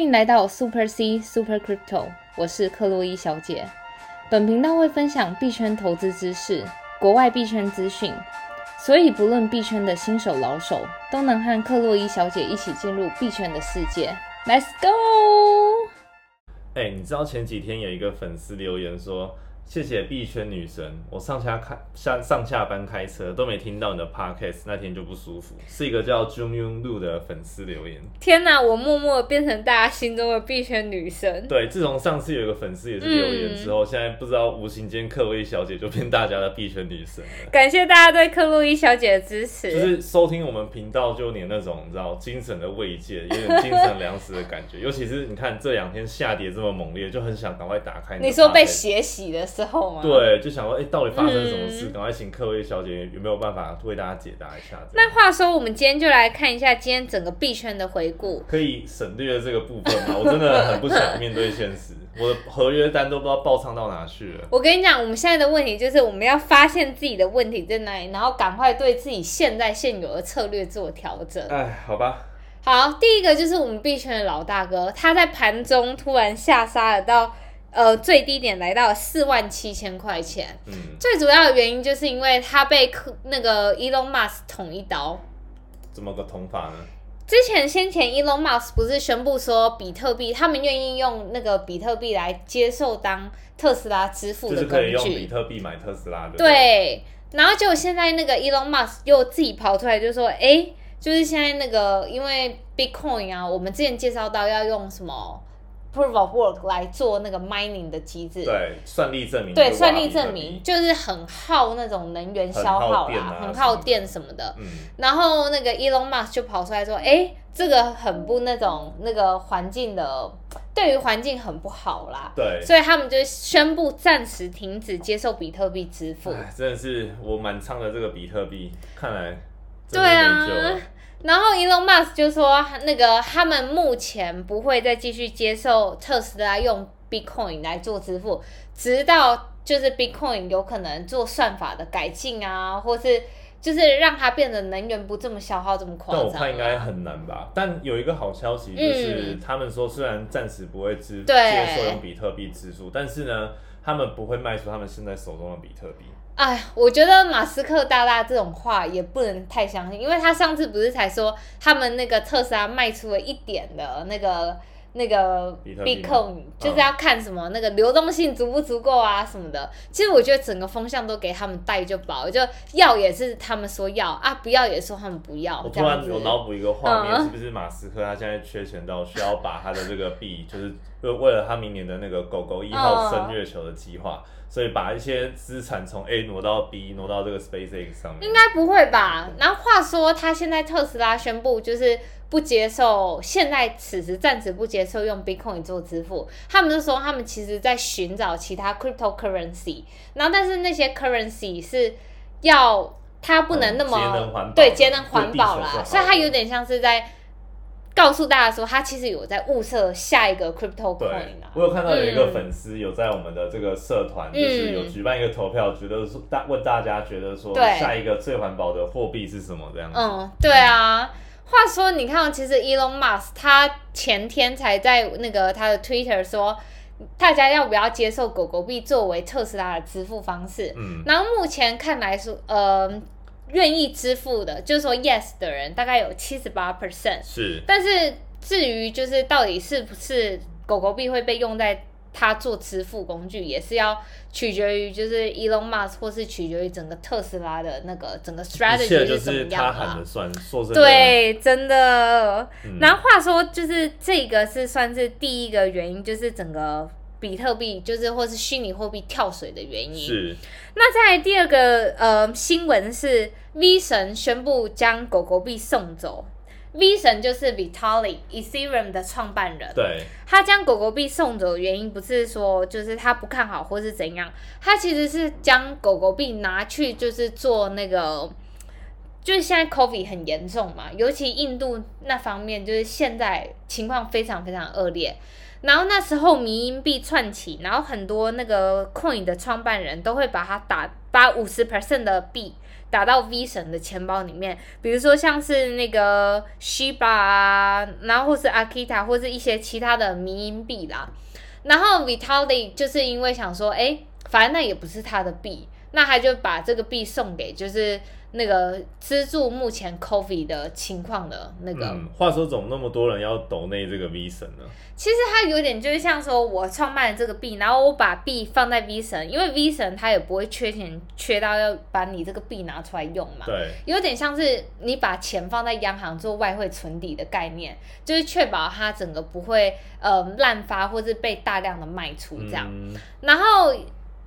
欢迎来到 Super C Super Crypto，我是克洛伊小姐。本频道会分享币圈投资知识、国外币圈资讯，所以不论币圈的新手老手，都能和克洛伊小姐一起进入币圈的世界。Let's go！哎、你知道前几天有一个粉丝留言说，谢谢币圈女神，我上下开下上下班开车都没听到你的 podcast，那天就不舒服。是一个叫 Jun Yun Lu 的粉丝留言。天哪，我默默变成大家心中的币圈女神。对，自从上次有一个粉丝也是留言之后，现在不知道无形间克洛伊小姐就变大家的币圈女神了。感谢大家对克洛伊小姐的支持。就是收听我们频道，就有那种你知道精神的慰藉，有点精神粮食的感觉。尤其是你看这两天下跌这么猛烈，就很想赶快打开的你说被血洗的时候吗？。对，就想说，哎、到底发生什么事？嗯赶快请各位小姐有没有办法为大家解答一下？那话说，我们今天就来看一下今天整个币圈的回顾。可以省略这个部分吗？我真的很不想面对现实，我的合约单都不知道爆仓到哪去了。我跟你讲，我们现在的问题就是我们要发现自己的问题在哪里，然后赶快对自己现在现有的策略做调整。哎，好吧，好，第一个就是我们币圈的老大哥，他在盘中突然下杀了到呃最低点，来到四万七千块钱。嗯，最主要的原因就是因为他被科那个 Elon Musk 捅一刀。怎么个捅法呢？之前先前 Elon Musk 不是宣布说比特币，他们愿意用那个比特币来接受当特斯拉支付的工就是可以用比。特币买特斯拉的。对，然后结果现在那个 Elon Musk 又自己跑出来就说，哎，就是现在那个因为 Bitcoin 啊，我们之前介绍到要用什么 Proof of Work 来做那个 mining 的机制。对，算力证明。对，算力证明。就是很耗那种能源消耗啦，很耗电什么的。嗯，然后那个 Elon Musk 就跑出来说：“哎，这个很不那种那个环境的，对于环境很不好啦。”对。所以他们就宣布暂时停止接受比特币支付。哎，真的是我满仓的这个比特币，看来真对啊。然后 Elon Musk 就说，那个他们目前不会再继续接受特斯拉用 Bitcoin 来做支付，直到就是 Bitcoin 有可能做算法的改进啊，或是就是让它变得能源不这么消耗这么夸但张、啊。我看应该很难吧。但有一个好消息就是，嗯他们说虽然暂时不会支对接受用比特币支付，但是呢，他们不会卖出他们现在手中的比特币。哎，我觉得马斯克大大这种话也不能太相信，因为他上次不是才说他们那个特斯拉卖出了一点的那个那个 Bitcoin，就是要看什么那个流动性足不足够啊什么的。其实我觉得整个风向都给他们带就饱，就要也是他们说要啊，不要也说他们不要，我突然有脑补一个画面，嗯。是不是马斯克他现在缺钱到需要把他的这个币，就是为为了他明年的那个狗狗一号升月球的计划，所以把一些资产从 A 挪到 B，挪到这个 SpaceX 上面。应该不会吧？然后话说，他现在特斯拉宣布就是不接受，现在此时暂时不接受用 Bitcoin 做支付。他们就说他们其实在寻找其他 cryptocurrency，然后但是那些 currency 是要它不能那么、嗯节能环保对节能环保啦，所以它有点像是在告诉大家说，他其实有在物色下一个 crypto 对 coin 啊。我有看到有一个嗯粉丝有在我们的这个社团，嗯就是有举办一个投票，觉得说大问大家觉得说下一个最环保的货币是什么这样子。嗯，对啊。话说，你看，其实 Elon Musk 他前天才在那个他的 Twitter 说，大家要不要接受狗狗币作为特斯拉的支付方式？嗯，然后目前看来说，呃，愿意支付的，就是说 yes 的人大概有七十八 percent，是但是至于就是到底是不是狗狗币会被用在它做支付工具，也是要取决于就是 Elon Musk 或是取决于整个特斯拉的那个整个 strategy 就是是怎么样啦他喊的。算，说真的，对，真的。嗯然后话说，就是这个是算是第一个原因，就是整个比特币就是或是虚拟货币跳水的原因。是那再来第二个呃新闻是 V 神宣布将狗狗币送走。V 神就是 Vitalik Ethereum 的创办人，对，他将狗狗币送走的原因不是说就是他不看好或是怎样，他其实是将狗狗币拿去就是做那个，就是现在 COVID 很严重嘛，尤其印度那方面就是现在情况非常非常恶劣。然后那时候迷因币窜起，然后很多那个 Coin 的创办人都会把它打把五十 percent 的币打到 V 神的钱包里面，比如说像是那个 Shiba 啊，然后或是 Akita 或是一些其他的迷因币啦。然后 Vitalik 就是因为想说，哎，反正那也不是他的币，那他就把这个币送给就是那个资助目前 Coffee 的情况的那个。嗯，话说怎么那么多人要抖内这个 V 神呢？其实它有点就是像说，我创办了这个币，然后我把币放在 V 神，因为 V 神它也不会缺钱缺到要把你这个币拿出来用嘛。对，有点像是你把钱放在央行做外汇存底的概念，就是确保它整个不会呃滥发或是被大量的卖出这样。嗯然后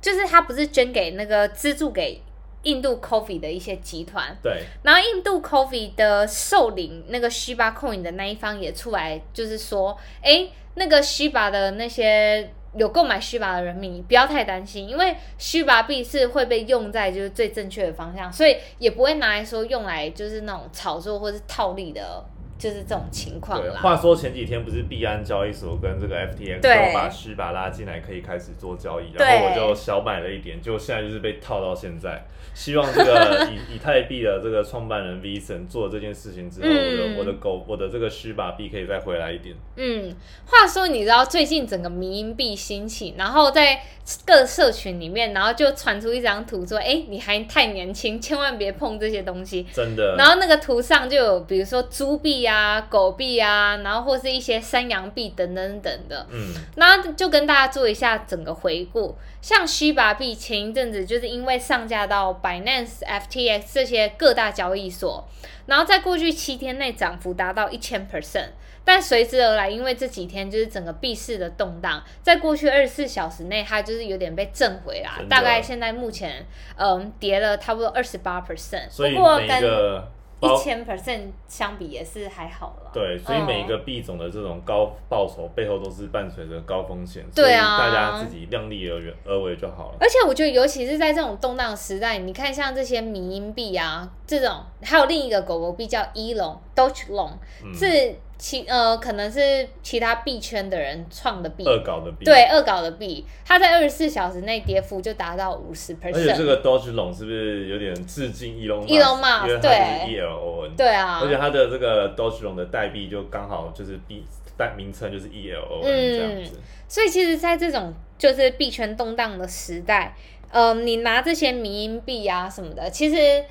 就是它不是捐给那个资助给印度 Coffee 的一些集团，对，然后印度 Coffee 的受领那个 Shiba Coin 的那一方也出来，就是说，哎，那个 Shiba 的那些有购买 Shiba 的人民不要太担心，因为 Shiba 币是会被用在就是最正确的方向，所以也不会拿来说用来就是那种炒作或是套利的，就是这种情况对，啦。话说前几天不是币安交易所跟这个 FTX 对都把虚把拉进来，可以开始做交易，然后我就小买了一点，就现在就是被套到现在。希望这个 以以太币的这个创办人 VSON 做了这件事情之后，我嗯的我的狗我的这个虚把币可以再回来一点。嗯，话说你知道最近整个迷因币兴起，然后在各社群里面，然后就传出一张图说，哎，你还太年轻，千万别碰这些东西。真的，然后那个图上就有，比如说猪币啊、狗币啊，然后或是一些山羊币等等等的。嗯，那就跟大家做一下整个回顾，像虚把币前一阵子就是因为上架到 Binance、FTX 这些各大交易所，然后在过去七天内涨幅达到一千 percent，但随之而来，因为这几天就是整个币市的动荡，在过去二十四小时内，它就是有点被震回啦大概现在目前嗯跌了差不多二十八 percent，不过跟一千 percent 相比也是还好了。对，所以每一嗯个币种的这种高报酬背后都是伴随着高风险，对啊所以大家自己量力而为而为就好了。而且我觉得，尤其是在这种动荡时代，你看像这些迷因币啊，这种还有另一个狗狗币叫一龙 （Doge Long），、嗯。是其呃可能是其他币圈的人创的币，恶搞的币，对恶搞的币，它在二十四小时内跌幅就达到五十而且这 percent。而且这个 Doge Long 是不是有点致敬因为它就是对。E L O N，对啊。而，且它的这个 Doge Long 的代币就刚好就是币代名称就是 E L O N 嗯。这样子。所以其实，在这种就是币圈动荡的时代，呃，你拿这些迷因币啊什么的，其实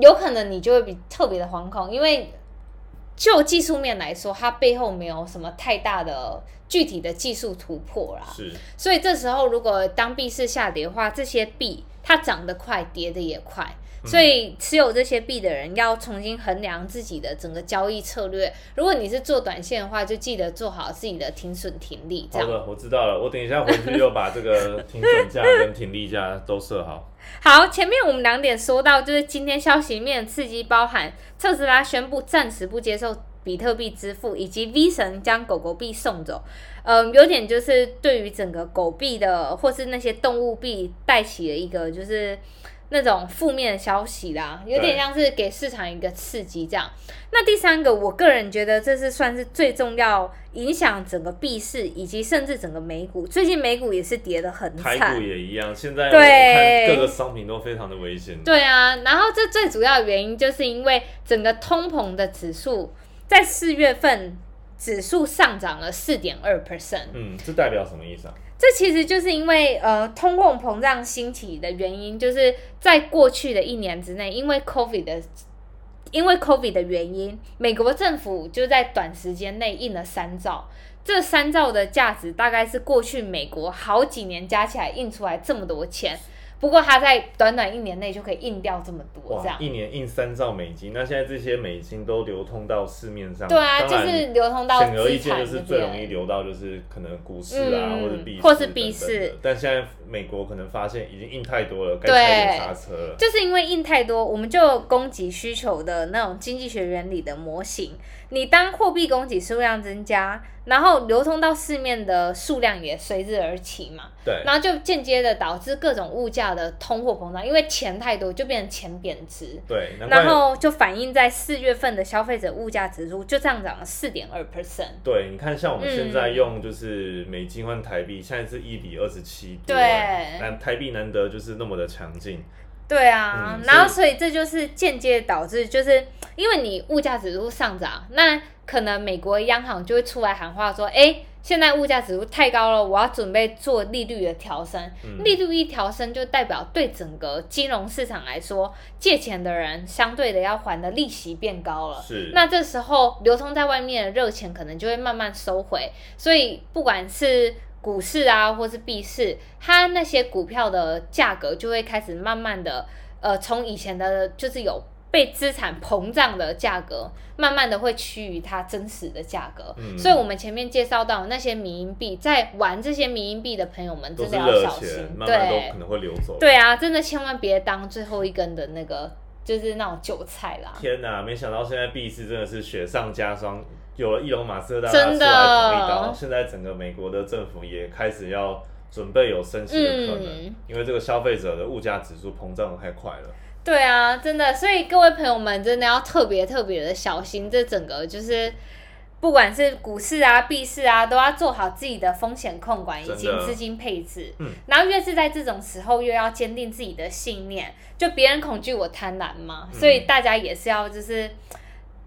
有可能你就会比特别的惶恐，因为就技术面来说，它背后没有什么太大的具体的技术突破啦。是，所以这时候如果当币市下跌的话，这些币它涨得快，跌得也快。嗯所以持有这些币的人要重新衡量自己的整个交易策略。如果你是做短线的话，就记得做好自己的停损停利。好的，我知道了。我等一下回去又把这个停损价跟停利价都设好。好，前面我们两点说到，就是今天消息面刺激包含特斯拉宣布暂时不接受比特币支付，以及 V 神将狗狗币送走。嗯，有点就是对于整个狗币的或是那些动物币带起了一个就是那种负面的消息啦，有点像是给市场一个刺激这样。那第三个，我个人觉得这是算是最重要影响整个币市以及甚至整个美股。最近美股也是跌得很台惨股，也一样，现在我对各个商品都非常的危险。对啊，然后这最主要的原因就是因为整个通膨的指数在四月份指数上涨了四点二 percent，嗯，这代表什么意思啊？这其实就是因为呃通货膨胀兴起的原因，就是在过去的一年之内，因为 COVID 的。因为 COVID 的原因，美国政府就在短时间内印了三兆，这三兆的价值大概是过去美国好几年加起来印出来这么多钱。不过它在短短一年内就可以印掉这么多，这，样一年印三兆美金，那现在这些美金都流通到市面上，对啊，就是流通到显而易见，就是最容易。流到就是可能股市啊，嗯或者币市或是币市。但现在美国可能发现已经印太多了，该刹车了。就是因为印太多，我们就有供给需求的那种经济学原理的模型。你当货币供给数量增加，然后流通到市面的数量也随之而起嘛，对，然后就间接的导致各种物价的通货膨胀，因为钱太多就变成钱贬值，对，然后就反映在四月份的消费者物价指数就上涨了四点二 percent。对，你看，像我们现在嗯用就是美金换台币，现在是一比二十七，对但台币难得就是那么的强劲。对啊，嗯然后所以这就是间接导致，就是因为你物价指数上涨，那可能美国央行就会出来喊话说，哎，现在物价指数太高了，我要准备做利率的调升。嗯利率一调升，就代表对整个金融市场来说，借钱的人相对的要还的利息变高了。是那这时候流通在外面的热钱可能就会慢慢收回，所以不管是股市啊，或是币市，它那些股票的价格就会开始慢慢的，呃，从以前的就是有被资产膨胀的价格，慢慢的会趋于它真实的价格。嗯所以我们前面介绍到那些民营币，在玩这些民营币的朋友们真的要小心钱，，慢慢都对可能会流走。对啊，真的千万别当最后一根的那个，就是那种韭菜啦。天哪，没想到现在币市真的是雪上加霜，有了伊隆马斯克大家真的出来捅一刀，现在整个美国的政府也开始要准备有升息的可能，嗯因为这个消费者的物价指数膨胀的太快了。对啊，真的，所以各位朋友们真的要特别特别的小心，这整个就是不管是股市啊、币市啊，都要做好自己的风险控管以及资金配置。嗯，然后越是在这种时候，越要坚定自己的信念，就别人恐惧，我贪婪嘛，嗯所以大家也是要就是。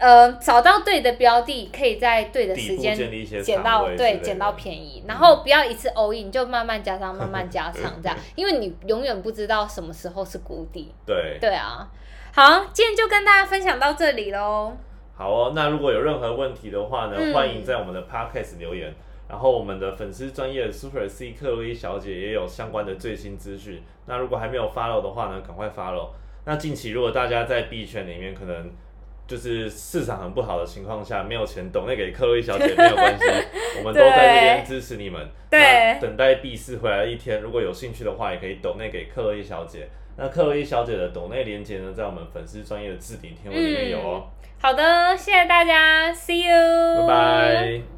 呃，找到对的标的，可以在对的时间捡仓到对捡到便宜，然后不要一次 all in，就慢慢加上，慢慢加上这样，因为你永远不知道什么时候是谷底。对，对啊，好，今天就跟大家分享到这里喽。好哦，那如果有任何问题的话呢，嗯欢迎在我们的 podcast 留言。然后我们的粉丝专业 Super C 克洛伊小姐也有相关的最新资讯。那如果还没有 follow 的话呢，赶快 follow。那近期如果大家在币圈里面可能就是市场很不好的情况下，没有钱抖那给克洛伊小姐没有关系，我们都在这边支持你们。对那等待币市回来的一天，如果有兴趣的话，也可以抖内给克洛伊小姐。那克洛伊小姐的抖内连接呢，在我们粉丝专业的置顶天文里面有哦。好的，谢谢大家，See you，拜拜。